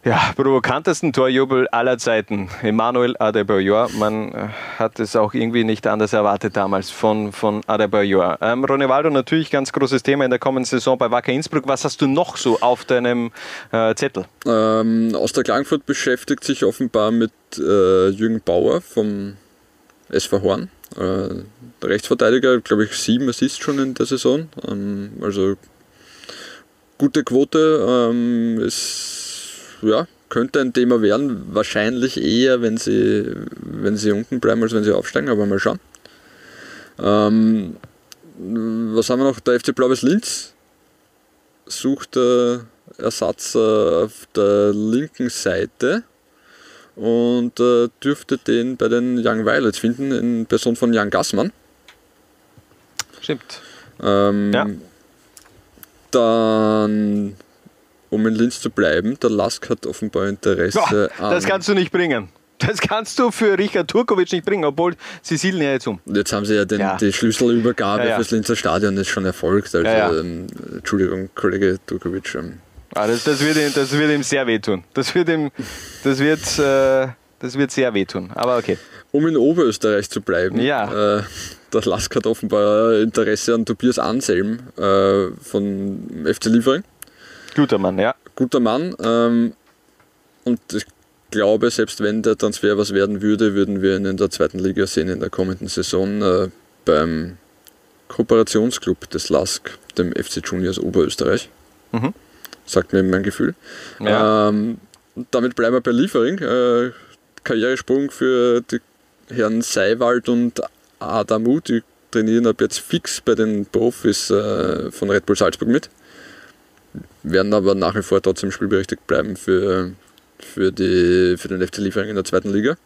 ja, provokantesten Torjubel aller Zeiten. Emmanuel Adebayor. Man äh, hat es auch irgendwie nicht anders erwartet damals von, von Adebayor. Ähm, Ronaldo natürlich ganz großes Thema in der kommenden Saison bei Wacker Innsbruck. Was hast du noch so auf deinem äh, Zettel? Ähm, aus der Klagenfurt beschäftigt sich offenbar mit äh, Jürgen Bauer vom SV Horn. Äh, Rechtsverteidiger, glaube ich, sieben Assists schon in der Saison. Ähm, also gute Quote. Ähm, ist, ja, könnte ein Thema werden. Wahrscheinlich eher, wenn sie, wenn sie unten bleiben, als wenn sie aufsteigen, aber mal schauen. Ähm, was haben wir noch? Der FC Blau-Weiß Linz sucht äh, Ersatz äh, auf der linken Seite und äh, dürfte den bei den Young Violets finden in Person von Jan Gassmann. Stimmt. Ähm, Ja. Dann, um in Linz zu bleiben, der Lask hat offenbar Interesse Boah, das an. kannst du nicht bringen. Das kannst du für Richard Turkovic nicht bringen, obwohl sie siedeln ja jetzt um. Jetzt haben sie ja, den, Ja. die Schlüsselübergabe Ja, ja. fürs Linzer Stadion ist schon erfolgt. Also. Ähm, Entschuldigung, Kollege Turkovic. Ähm, Ah, das, das, wird ihm, das wird ihm sehr wehtun. Das wird ihm, das wird, äh, das wird sehr wehtun. Aber okay. Um in Oberösterreich zu bleiben, Ja. äh, der Lask hat offenbar Interesse an Tobias Anselm äh, von FC Liefering. Guter Mann, ja. Guter Mann. Ähm, und ich glaube, selbst wenn der Transfer was werden würde, würden wir ihn in der zweiten Liga sehen in der kommenden Saison äh, beim Kooperationsclub des Lask, dem FC Juniors Oberösterreich. Mhm. Sagt mir mein Gefühl. Ja. Ähm, damit bleiben wir bei Liefering. Äh, Karrieresprung für die Herren Seiwald und Adamu, die trainieren ab jetzt fix bei den Profis äh, von Red Bull Salzburg mit. Werden aber nach wie vor trotzdem spielberechtigt bleiben für, für, die, für den FC Liefering in der zweiten Liga.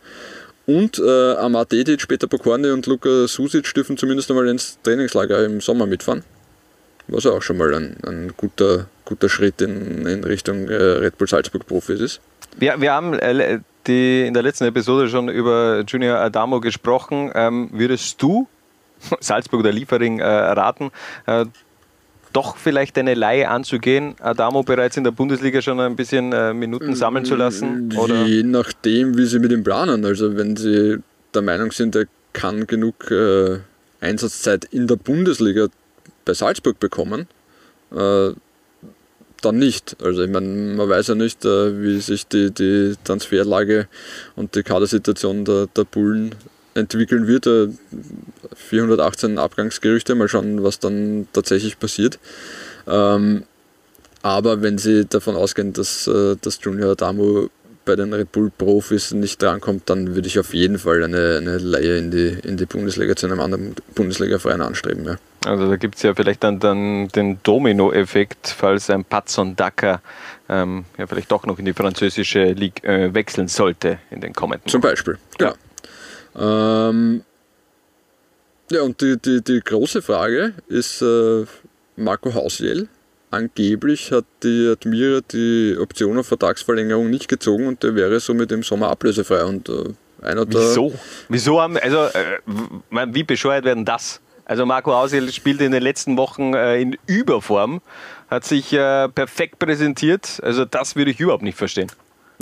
Und äh, Amar Dedic, Peter Pokorny und Luka Susic dürfen zumindest einmal ins Trainingslager im Sommer mitfahren. Was ja auch schon mal ein, ein guter, guter Schritt in, in Richtung äh, Red Bull Salzburg Profis ist. Wir, wir haben äh, die, in der letzten Episode schon über Junior Adamo gesprochen. Ähm, würdest du Salzburg oder Liefering äh, raten, äh, doch vielleicht eine Leihe anzugehen, Adamo bereits in der Bundesliga schon ein bisschen äh, Minuten sammeln zu lassen? Oder? Je nachdem, wie sie mit ihm planen. Also wenn sie der Meinung sind, er kann genug äh, Einsatzzeit in der Bundesliga bei Salzburg bekommen, äh, dann nicht. Also ich meine, man weiß ja nicht, äh, wie sich die, die Transferlage und die Kadersituation der, der Bullen entwickeln wird. Äh, 418 Abgangsgerüchte, mal schauen, was dann tatsächlich passiert. Ähm, aber wenn Sie davon ausgehen, dass, äh, dass Junior Adamo bei den Red Bull Profis nicht drankommt, dann würde ich auf jeden Fall eine, eine Leihe in die, in die Bundesliga zu einem anderen Bundesliga-Verein anstreben. Ja. Also da gibt es ja vielleicht dann, dann den Domino-Effekt, falls ein Patson Daka ähm, ja vielleicht doch noch in die französische Ligue äh, wechseln sollte in den kommenden Zum Beispiel, genau. Ähm, ja, und die, die, die große Frage ist äh, Marco Hausjell. Angeblich hat die Admira die Option auf Vertragsverlängerung nicht gezogen und der wäre somit im Sommer ablösefrei. Und äh, einer Wieso? Wieso haben, also, äh, wie bescheuert werden das? Also Marco Hausiel spielt in den letzten Wochen äh, in Überform, hat sich äh, perfekt präsentiert. Also das würde ich überhaupt nicht verstehen.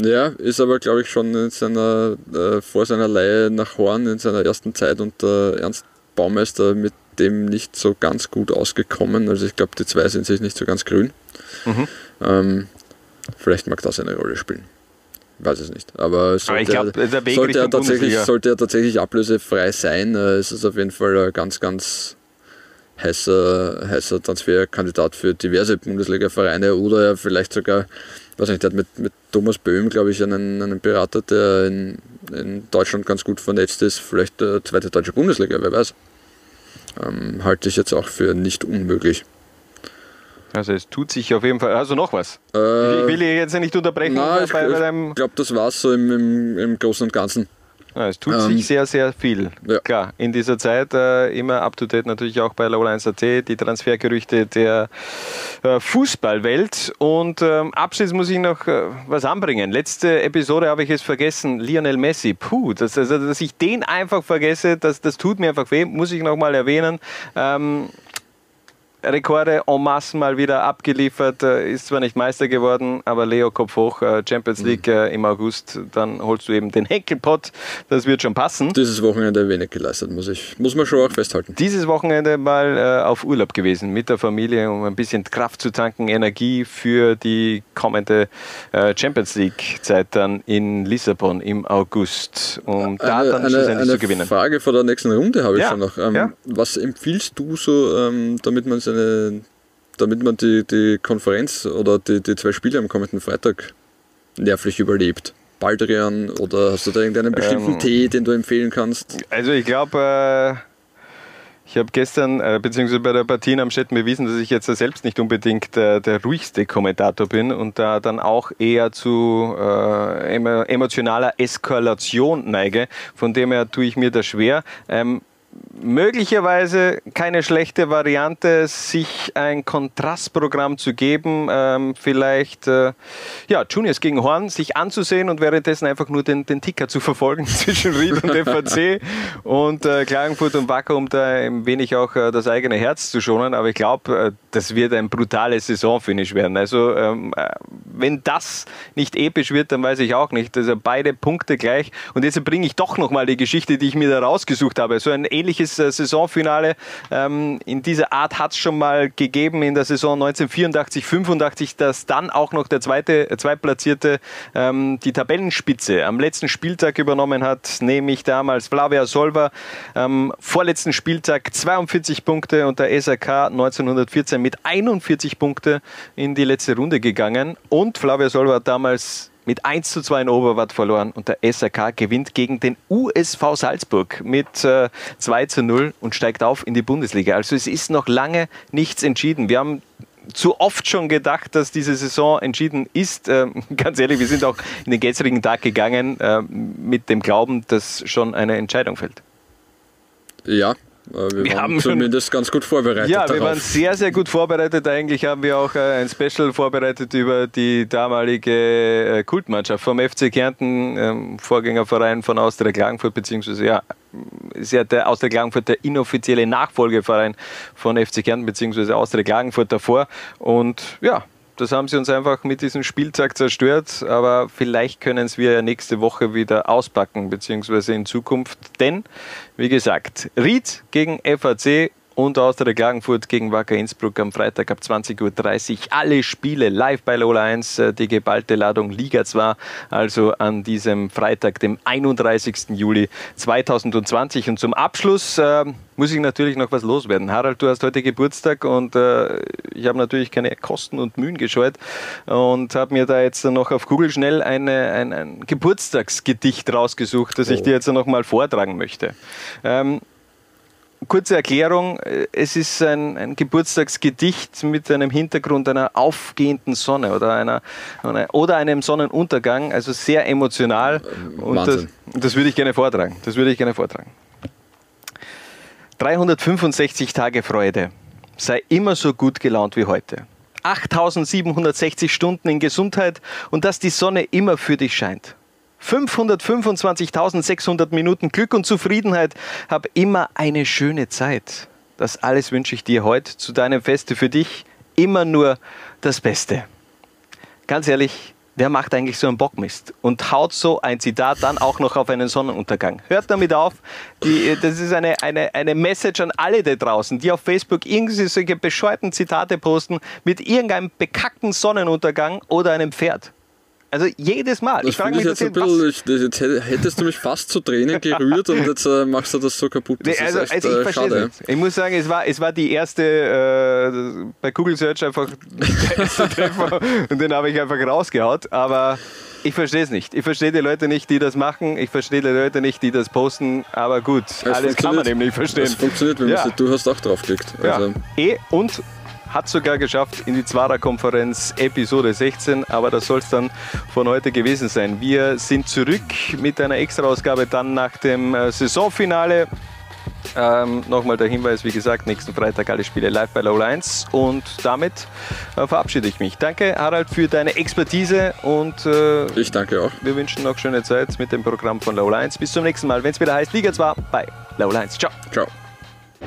Ja, ist aber glaube ich schon in seiner, äh, vor seiner Leihe nach Horn in seiner ersten Zeit unter Ernst Baumeister mit dem nicht so ganz gut ausgekommen. Also ich glaube, die zwei sind sich nicht so ganz grün. Mhm. Ähm, vielleicht mag das eine Rolle spielen. Weiß es nicht. Aber sollte, glaub, er, sollte, er tatsächlich, sollte er tatsächlich ablösefrei sein, äh, ist es auf jeden Fall ein ganz, ganz heißer, heißer Transferkandidat für diverse Bundesliga-Vereine oder er vielleicht sogar, weiß nicht, der hat mit, mit Thomas Böhm, glaube ich, einen, einen Berater, der in, in Deutschland ganz gut vernetzt ist, vielleicht der zweite deutsche Bundesliga, wer weiß. Ähm, halte ich jetzt auch für nicht unmöglich. Also es tut sich auf jeden Fall. Also noch was? Äh, ich will dich jetzt nicht unterbrechen. Nein, ich, ich glaube, das war es so im, im, im Großen und Ganzen. Ja, es tut ähm, sich sehr, sehr viel. Ja. Klar, in dieser Zeit äh, immer up to date natürlich auch bei Low1.at, die Transfergerüchte der äh, Fußballwelt. Und ähm, abschließend muss ich noch äh, was anbringen. Letzte Episode habe ich es vergessen, Lionel Messi. Puh, das, also, dass ich den einfach vergesse, das, das tut mir einfach weh, muss ich nochmal erwähnen. Ähm, Rekorde en masse mal wieder abgeliefert, äh, ist zwar nicht Meister geworden, aber Leo Kopf hoch, äh, Champions League mhm. im August, dann holst du eben den Henkelpott, das wird schon passen. Dieses Wochenende wenig geleistet, muss, ich, muss man schon auch festhalten. Dieses Wochenende mal auf Urlaub gewesen mit der Familie, um ein bisschen Kraft zu tanken, Energie für die kommende Champions League-Zeit dann in Lissabon im August, um da dann eine, schlussendlich eine zu gewinnen. Eine Frage vor der nächsten Runde habe ich ja, schon noch. Ähm, ja. Was empfiehlst du so, ähm, damit man seine, damit man die, die Konferenz oder die, die zwei Spiele am kommenden Freitag nervlich überlebt? Baldrian oder hast du da irgendeinen bestimmten ähm, Tee, den du empfehlen kannst? Also ich glaube, äh, ich habe gestern, äh, beziehungsweise bei der Partie am Städten bewiesen, dass ich jetzt selbst nicht unbedingt äh, der ruhigste Kommentator bin und da dann auch eher zu äh, emotionaler Eskalation neige. Von dem her tue ich mir das schwer. Ähm, möglicherweise keine schlechte Variante, sich ein Kontrastprogramm zu geben, ähm, vielleicht äh, ja, Juniors gegen Horn sich anzusehen und währenddessen einfach nur den, den Ticker zu verfolgen zwischen Ried und FAC und äh, Klagenfurt und Wacker, um da ein wenig auch äh, das eigene Herz zu schonen. Aber ich glaube, äh, das wird ein brutales Saisonfinish werden. Also ähm, äh, wenn das nicht episch wird, dann weiß ich auch nicht. Also beide Punkte gleich. Und jetzt bringe ich doch nochmal die Geschichte, die ich mir da rausgesucht habe. So ein ähnliches äh, Saisonfinale ähm, in dieser Art hat es schon mal gegeben in der Saison 1984, 85, dass dann auch noch der zweite, äh, zweitplatzierte ähm, die Tabellenspitze am letzten Spieltag übernommen hat, nämlich damals Flavia Solver. Am vorletzten Spieltag 42 Punkte und der SRK 1914 mit 41 Punkte in die letzte Runde gegangen. Und Flavia Solver hat damals mit 1 zu 2 in Oberwart verloren und der SRK gewinnt gegen den USV Salzburg mit äh, 2 zu 0 und steigt auf in die Bundesliga. Also es ist noch lange nichts entschieden. Wir haben zu oft schon gedacht, dass diese Saison entschieden ist. Ähm, ganz ehrlich, wir sind auch in den gestrigen Tag gegangen äh, mit dem Glauben, dass schon eine Entscheidung fällt. Ja, wir, wir waren haben zumindest ganz gut vorbereitet. Ja, darauf. wir waren sehr, sehr gut vorbereitet. Eigentlich haben wir auch äh, ein Special vorbereitet über die damalige äh, Kultmannschaft vom FC Kärnten, ähm, Vorgängerverein von Austria Klagenfurt, beziehungsweise ja, ist ja der Austria Klagenfurt der inoffizielle Nachfolgeverein von FC Kärnten, beziehungsweise Austria Klagenfurt davor. Und ja, das haben sie uns einfach mit diesem Spieltag zerstört, aber vielleicht können es wir ja nächste Woche wieder auspacken, beziehungsweise in Zukunft. Denn, wie gesagt, Ried gegen FAC und Austria Klagenfurt gegen Wacker Innsbruck am Freitag ab 20.30 Uhr. Alle Spiele live bei Lola 1, äh, die geballte Ladung Liga 2, also an diesem Freitag, dem 31. Juli 2020. Und zum Abschluss äh, muss ich natürlich noch was loswerden. Harald, du hast heute Geburtstag und äh, ich habe natürlich keine Kosten und Mühen gescheut und habe mir da jetzt noch auf Google schnell eine, ein, ein Geburtstagsgedicht rausgesucht, das ich oh. dir jetzt noch mal vortragen möchte. Ähm, kurze Erklärung. Es ist ein, ein, Geburtstagsgedicht mit einem Hintergrund einer aufgehenden Sonne oder, einer, oder einem Sonnenuntergang, also sehr emotional. Und das, das würde ich gerne vortragen. Das würde ich gerne vortragen. 365 Tage Freude. Sei immer so gut gelaunt wie heute. 8760 Stunden in Gesundheit und dass die Sonne immer für dich scheint. 525.600 Minuten Glück und Zufriedenheit. Hab immer eine schöne Zeit. Das alles wünsche ich dir heute zu deinem Feste für dich. Immer nur das Beste. Ganz ehrlich, wer macht eigentlich so einen Bockmist und haut so ein Zitat dann auch noch auf einen Sonnenuntergang? Hört damit auf. Die, das ist eine, eine, eine Message an alle da draußen, die auf Facebook irgendwie solche bescheuerten Zitate posten mit irgendeinem bekackten Sonnenuntergang oder einem Pferd. Also jedes Mal. Das ich frage mich jetzt ein bisschen, ich, jetzt hättest du mich fast zu Tränen gerührt und jetzt äh, machst du das so kaputt. Das nee, also, echt, also ich äh, es. Ich muss sagen, es war, es war die erste, äh, bei Google Search einfach der erste Treffer und den habe ich einfach rausgehaut. Aber ich verstehe es nicht. Ich verstehe die Leute nicht, die das machen. Ich verstehe die Leute nicht, die das posten. Aber gut, es alles kann man eben nicht verstehen. Es funktioniert, wenn ja. du hast auch draufgeklickt. Also. Ja. Eh, und hat sogar geschafft in die Zwarer-Konferenz Episode 16, aber das soll es dann von heute gewesen sein. Wir sind zurück mit einer Extra-Ausgabe dann nach dem äh, Saisonfinale. Ähm, Nochmal der Hinweis, wie gesagt, nächsten Freitag alle Spiele live bei Low 1 und damit äh, verabschiede ich mich. Danke Harald für deine Expertise und äh, ich danke auch. Wir wünschen noch schöne Zeit mit dem Programm von Low 1. Bis zum nächsten Mal, wenn es wieder heißt Liga 2 bei Low 1. Ciao. Ciao.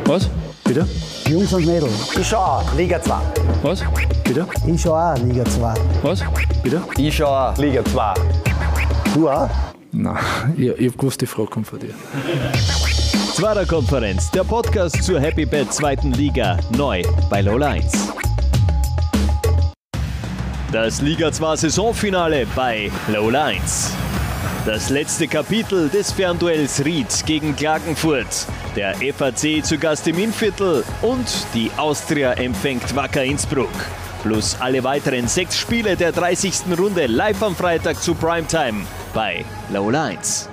Was? Bitte? Jungs und Mädels. Ich schau auch Liga 2. Was? Bitte? Ich schau auch Liga 2. Was? Bitte? Ich schau auch Liga 2. Du auch? Nein, ich, ich hab gewusst, die Frage kommt von dir. Zwarer Konferenz, der Podcast zur Happy Bad zweiten Liga, neu bei Low 1. Das Liga 2 Saisonfinale bei Low 1. Das letzte Kapitel des Fernduells Ried gegen Klagenfurt. Der FAC zu Gast im Innviertel und die Austria empfängt Wacker Innsbruck. Plus alle weiteren sechs Spiele der 30. Runde live am Freitag zu Primetime bei Low 1.